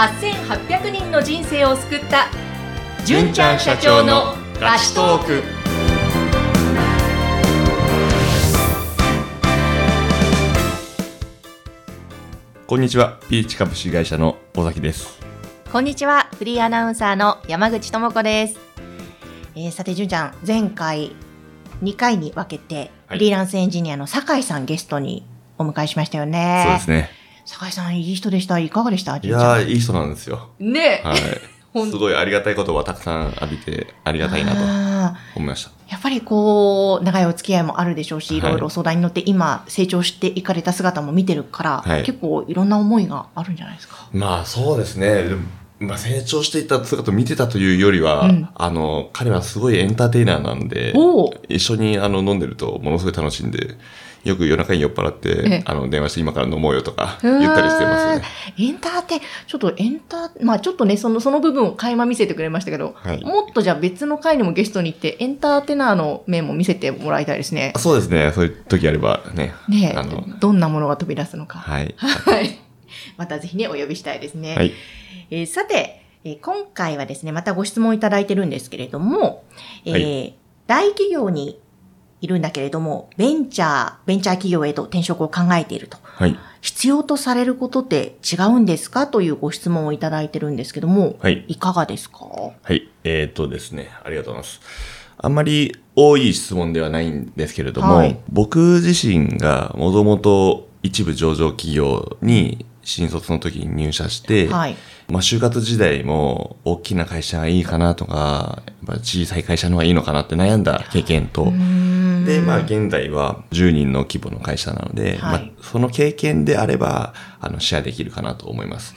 8800人の人生を救った。純ちゃん社長のラストーク。こんにちは、ピーチ株式会社の尾崎です。こんにちは。フリーアナウンサーの山口智子です、えーさて純ちゃん前回2回に分けてはい。フリーランスエンジニアの酒井さんゲストにお迎えしましたよね。そうですね。酒井さんいい人でしたいかがでした？い純ちゃんやー、いい人なんですよ。ねはい。ほんすごいありがたいことはたくさん浴びてありがたいなとあ思いました。ーやっぱりこう、長いお付き合いもあるでしょうし、いはいろいろ相談に乗って今成長していかれた姿も見てるから、はい結構いろんな思いがあるんじゃないですか？まあそうですね。でもまあ成長していった姿を見てたというよりは、うんあの、彼はすごいエンターテイナーなんで、一緒にあの飲んでるとものすごい楽しんで、よく夜中に酔っ払って、ええあの、電話して今から飲もうよとか言ったりしてますね。エンターテ、ちょっとエンター、まあちょっとね、その、その部分を垣間見せてくれましたけど、はいもっとじゃあ別の回にもゲストに行って、エンターテイナーの面も見せてもらいたいですね。そうですね。そういう時あればね。ねあのえ、どんなものが飛び出すのか。はい。はい。またぜひね、お呼びしたいですね。はい。えーさて、えー今回はですね、またご質問いただいてるんですけれども、えーは大企業にいるんだけれども、ベンチャー、ベンチャー企業へと転職を考えていると。はい。必要とされることって違うんですか？というご質問をいただいてるんですけども、はい。いかがですか？はい。えっ、とですね。ありがとうございます。あんまり多い質問ではないんですけれども、はい僕自身がもともと一部上場企業に新卒の時に入社して、はい。まあ就活時代も大きな会社がいいかなとか、やっぱ小さい会社の方がいいのかなって悩んだ経験と、で、まあ現在は10人の規模の会社なので、はい。まあその経験であれば、あの、シェアできるかなと思います。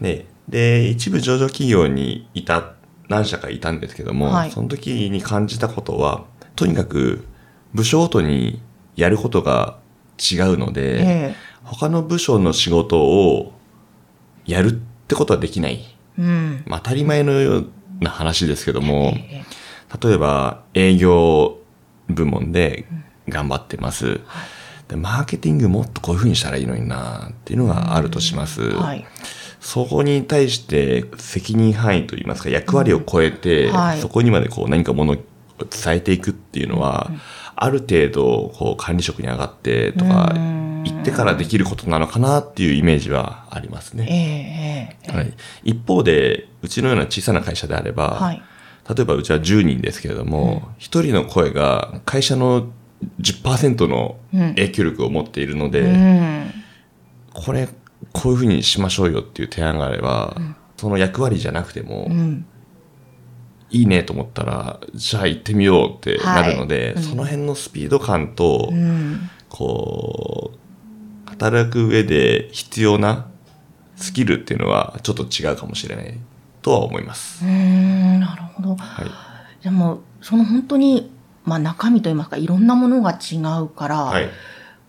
で、で、一部上場企業にいた、何社かいたんですけども、はい。その時に感じたことは、とにかく部署ごとにやることが違うので、え他の部署の仕事をやるってことはできない。えうん。まあ当たり前のような話ですけども、え例えば営業部門で頑張ってます。でマーケティングもっとこういう風にしたらいいのになっていうのがあるとします。えはい。そこに対して責任範囲といいますか役割を超えて、うんはいそこにまでこう何かものを伝えていくっていうのは、ある程度こう管理職に上がってとかうん言ってからできることなのかなっていうイメージはありますええね。ええはい、一方で、うちのような小さな会社であれば、はい。例えばうちは10人ですけれども、一、人の声が会社の10%のうん影響力を持っているので、うん。これ、こういうふうにしましょうよっていう提案があれば、その役割じゃなくても、うん。いいねと思ったら、じゃあ行ってみようってなるので、はいうんその辺のスピード感と、うん。こう、働く上で必要なスキルっていうのはちょっと違うかもしれないとは思います。うーん、なるほど。はい。でも、その本当に、まあ中身といいますか、いろんなものが違うから、はい。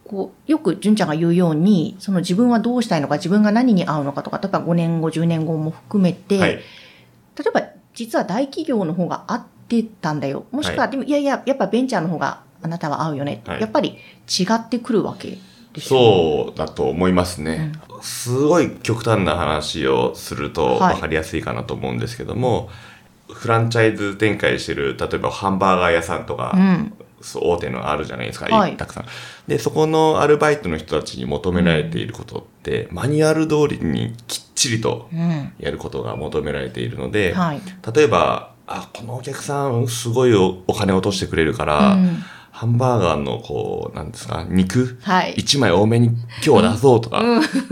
こう、よく純ちゃんが言うように、その自分はどうしたいのか、自分が何に合うのかとか、例えば5年後、10年後も含めて、はい。例えば実は大企業の方が合ってたんだよ。もしくは、はいでもいやいや、やっぱベンチャーの方があなたは合うよね。はいやっぱり違ってくるわけですよね。そうだと思いますね。すごい極端な話をするとはい分かりやすいかなと思うんですけども、フランチャイズ展開してる、例えばハンバーガー屋さんとか、うん。そう大手のあるじゃないですか、はいたくさん。で、そこのアルバイトの人たちに求められていることって、マニュアル通りにきっちりとうん。やることが求められているので、はい。例えば、あ、このお客さんすごいおお金を落としてくれるから、うんハンバーガーのこう、なんですか、肉、はい。一枚多めに今日出そうとか、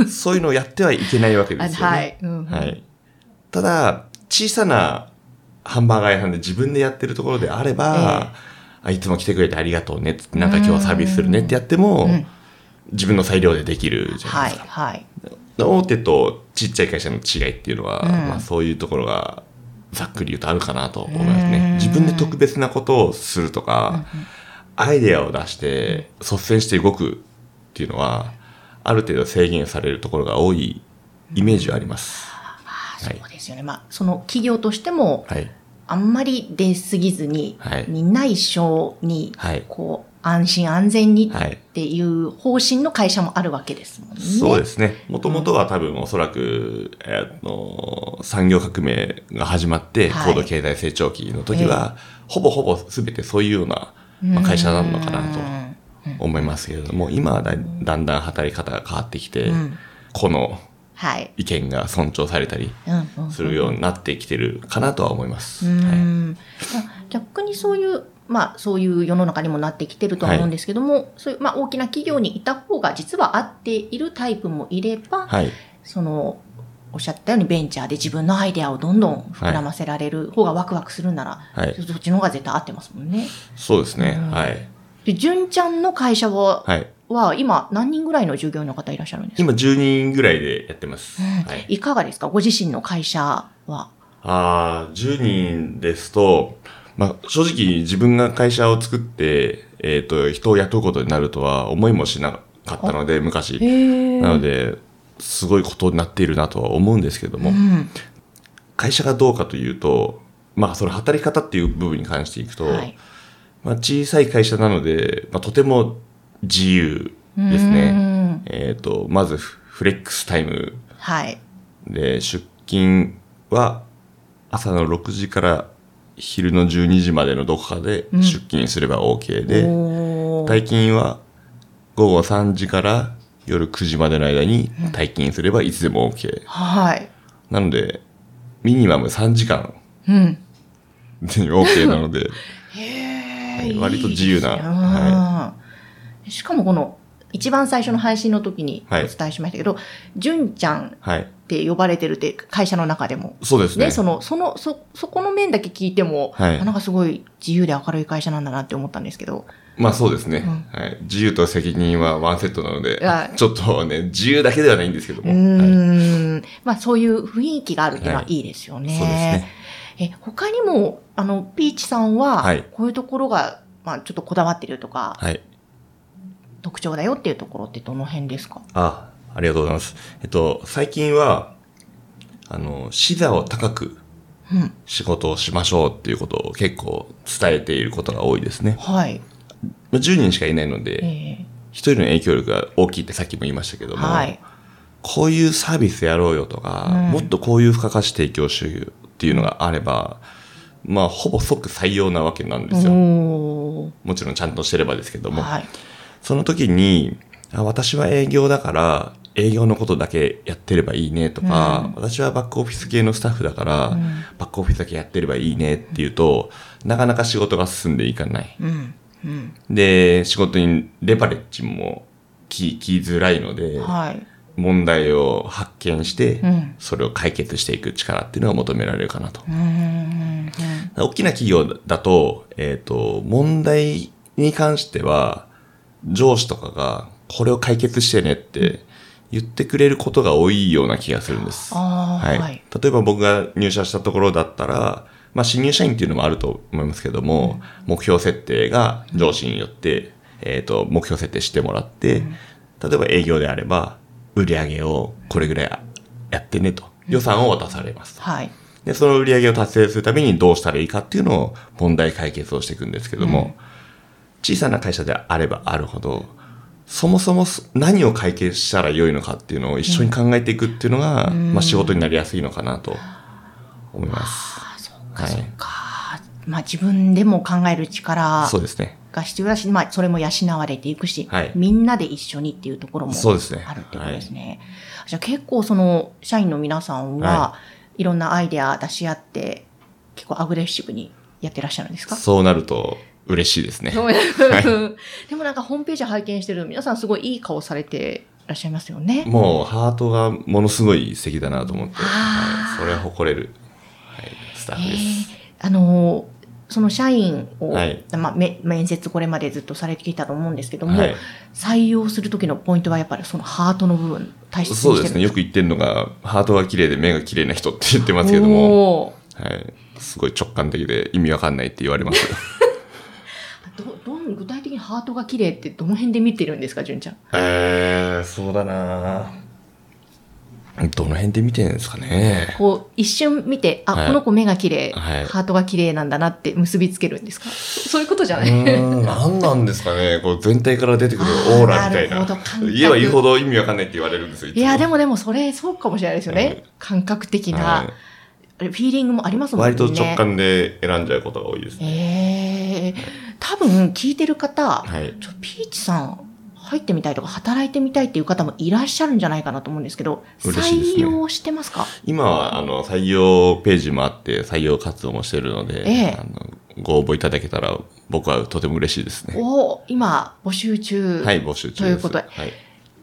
そういうのをやってはいけないわけあですよね。はい。うんはい。ただ、小さなハンバーガー屋さんで自分でやってるところであれば、あいつも来てくれてありがとうねなんか今日はサービスするねってやっても、うん自分の裁量でできるじゃないはい。ですか。はい。大手とちっちゃい会社の違いっていうのは、うんまあそういうところがざっくり言うとあるかなと思いますうんね。自分で特別なことをするとか、アイデアを出して率先して動くっていうのは、ある程度制限されるところが多いイメージはあります。あそうですよね。まあ、その企業としても、はい。あんまり出過ぎずに、はいみんな一緒に、はいこう、安心安全にはい。っていう方針の会社もあるわけですもんね。そうですね。もともとは多分おそらく、えーっと、産業革命が始まって、はい。高度経済成長期の時は、ほぼほぼ全てそういうような、まあ、会社なのかなと思いますけれども、今はだだんだん働き方が変わってきて、ん。個のはい。意見が尊重されたりするようになってきてるかなとは思います。うはい逆にそういう、まあそういう世の中にもなってきてるとは思うんですけども、そういう、まあ大きな企業にいた方が実は合っているタイプもいれば、はい。その、おっしゃったようにベンチャーで自分のアイデアをどんどん膨らませられる方がワクワクするなら、はいそっちの方が絶対合ってますもんね。そうですね。うんはい。で、純ちゃんの会社は、はい。は今何人ぐらいの従業員の方いらっしゃるんですか？今10人ぐらいでやってます。はい。いかがですか？ご自身の会社は。ああ、10人ですと、まあ、正直自分が会社を作って、えっ、と、人を雇うことになるとは思いもしなかったので、昔。へなので、すごいことになっているなとは思うんですけども、うん。会社がどうかというと、まあ、その働き方っていう部分に関していくと、はい。まあ、小さい会社なので、まあ、とても自由ですうね。んえっ、と、まずフフレックスタイムはい。で、出勤は朝の6時から昼の12時までのどこかでうん。出勤すれば OK で、おー。退勤は午後3時から夜9時までの間に退勤すればいつでも OK。はい。なので、ミニマム3時間うん。で OK なので、へはい割と自由な。はい。しかもこの、一番最初の配信の時におはい。伝えしましたけど、純ちゃんっはい。て呼ばれてるって会社の中でも。そうですね。ね、その、その、そ、そこの面だけ聞いても、はいあなんかすごい自由で明るい会社なんだなって思ったんですけど。まあそうですね、うんはい。自由と責任はワンセットなのではい、ちょっとね、自由だけではないんですけどうも。はい。まあそういう雰囲気があるっていうのはいいですよね。そうですね。え、他にも、あの、ピーチさんは、はいこういうところが、まあちょっとこだわってるとか、はい。特徴だよっていうところってどの辺ですか？あ、ありがとうございます。えっと、最近は、あの、視座を高くうん。仕事をしましょうっていうことを結構伝えていることが多いですね。はい。まあ10人しかいないので、え一人の影響力が大きいってさっきも言いましたけども、ーはい。こういうサービスやろうよとか、うんもっとこういう付加価値提供しようよっていうのがあれば、まあ、ほぼ即採用なわけなんですよ。もちろんちゃんとしてればですけども。はい。その時に、あ私は営業だから、営業のことだけやってればいいねとか、私はバックオフィス系のスタッフだから、んバックオフィスだけやってればいいねっていうと、なかなか仕事が進んでいかない。うん。うん。で、仕事にレバレッジも聞きづらいので、はい。問題を発見して、うんそれを解決していく力っていうのが求められるかなと。うーん。大きな企業だと、えっ、と、問題に関しては、上司とかが、これを解決してねって言ってくれることが多いような気がするんです。はい。はい例えば僕が入社したところだったら、まあ、新入社員っていうのもあると思いますけども、目標設定が上司によって、えっ、と、目標設定してもらって、例えば営業であれば、売り上げをこれぐらいやってねと、予算を渡されます。はい。で、その売り上げを達成するためにどうしたらいいかっていうのを問題解決をしていくんですけども、小さな会社であればあるほど、そもそも何を解決したら良いのかっていうのを一緒に考えていくっていうのが、まあ仕事になりやすいのかなと思います。あ、そっか、はいそっか。まあ自分でも考える力そうですね。が必要だし、まあそれも養われていくし、はいみんなで一緒にっていうところもそうですねあるってことですね。じゃあ結構その社員の皆さんは、、はいろんなアイデア出し合って、結構アグレッシブにやってらっしゃるんですか？そうなると嬉しいですね。でもなんかホームページ拝見してると皆さんすごいいい顔されてらっしゃいますよね。もうハートがものすごい素敵だなと思って、はい、それは誇れる、はい、スタッフです。あのーその社員を、はいまあ、め面接これまでずっとされてきたと思うんですけども、はい採用する時のポイントはやっぱりそのハートの部分、大切そうですね。よく言ってるのが、ハートが綺麗で目が綺麗な人って言ってますけども、はい。すごい直感的で意味わかんないって言われます。どどん具体的にハートが綺麗ってどの辺で見てるんですか、純ちゃん？えー、そうだなどの辺で見てるんですかね。こう、一瞬見て、あ、はいこの子目が綺麗、はいハートが綺麗なんだなって結びつけるんですか？そそういうことじゃない、うーん、何なんですかね。こう全体から出てくるオーラみたいなあーなるほど感。覚言えば言うほど意味わかんないって言われるんですよ。いや、でも、もでもそれそうかもしれないですよね。はい感覚的な、はいフィーリングもありますもんね。割と直感で選んじゃうことが多いですね。ええ多分聞いてる方、はい。ちょピーチさん入ってみたいとか働いてみたいっていう方もいらっしゃるんじゃないかなと思うんですけど、ね採用してますか？今は、あの、採用ページもあって、採用活動もしてるので、ええあのご応募いただけたら、僕はとても嬉しいですね。お今募集中、はい、募集中。ということではい。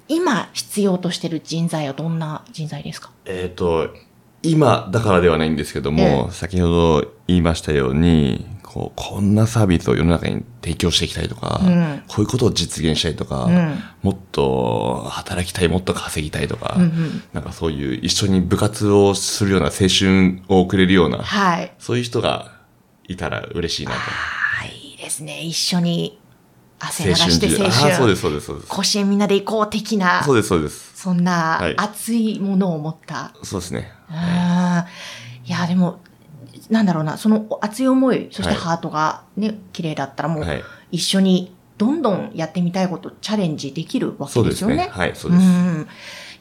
今必要としてる人材はどんな人材ですか？えっ、と、今だからではないんですけども、ええ先ほど言いましたように、こう、こんなサービスを世の中に提供していきたいとか、うんこういうことを実現したいとか、うんもっと働きたい、もっと稼ぎたいとか、うんうんなんかそういう一緒に部活をするような青春を送れるような、はい。そういう人がいたら嬉しいなと。いいですね。一緒に汗流して青あ春。あ、そうです、そうです、そうです。甲子園みんなで行こう的な、そうです、そうです。そんなはい熱いものを持った。そうですね。いや、でも、なんだろうな、その熱い思い、そしてはいハートがね、綺麗だったらもう、はい。一緒にどんどんやってみたいこと、チャレンジできるわ。けですよね。はい、そうです。ん。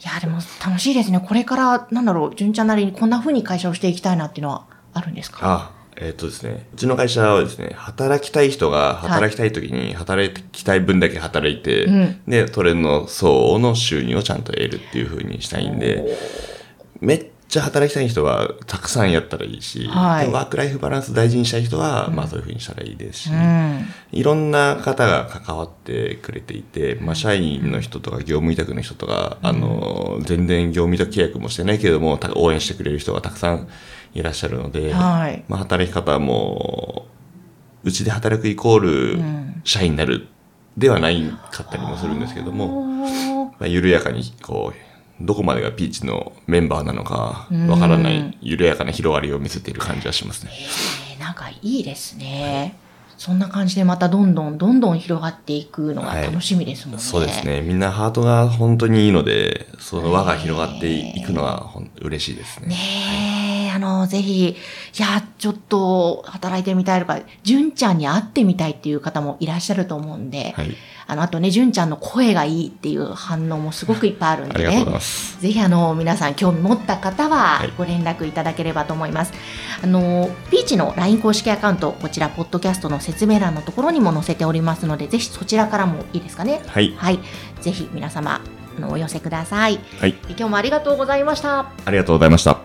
いや、でも楽しいですね。これから、なんだろう、純ちゃんなりにこんな風に会社をしていきたいなっていうのはあるんですか？あ、えっ、とですね。うちの会社はですね、働きたい人が働きたい時に働きたい分だけ働いて、うんで、それの相応の収入をちゃんと得るっていう風にしたいんで、めっちゃ働きたい人はたくさんやったらいいし、はいでワークライフバランス大事にしたい人は、まあそういう風にしたらいいですし、うん。いろんな方が関わってくれていて、まあ、社員の人とか業務委託の人とか、あの、全然業務委託契約もしてないけれども、た応援してくれる人がたくさんいらっしゃるので、はいまあ、働き方も、うちで働くイコールん、社員になるではないかったりもするんですけども、おーまあ、緩やかに、こう、どこまでがピーチのメンバーなのか、わからなうんい、緩やかな広がりを見せている感じはしますね。えーなんかいいですね。そんな感じでまたどんどんどんどん広がっていくのが楽しみですもんね。そうです。ね。みんなハートが本当にいいので、その輪が広がっていくのはほん嬉しいですね。ねえ、あの、ぜひ、いや、ちょっと働いてみたいとか、純ちゃんに会ってみたいっていう方もいらっしゃると思うんで、はい。あの、あとね、純ちゃんの声がいいっていう反応もすごくいっぱいあるんでね。ぜひあの皆さん興味持った方ははいご連絡いただければと思います。あのピーチの LINE 公式アカウントこちらポッドキャストの説明欄のところにも載せておりますのでぜひそちらからもいいですかね。はい。はい、ぜひ皆様あのお寄せください。はい。今日もありがとうございました。ありがとうございました。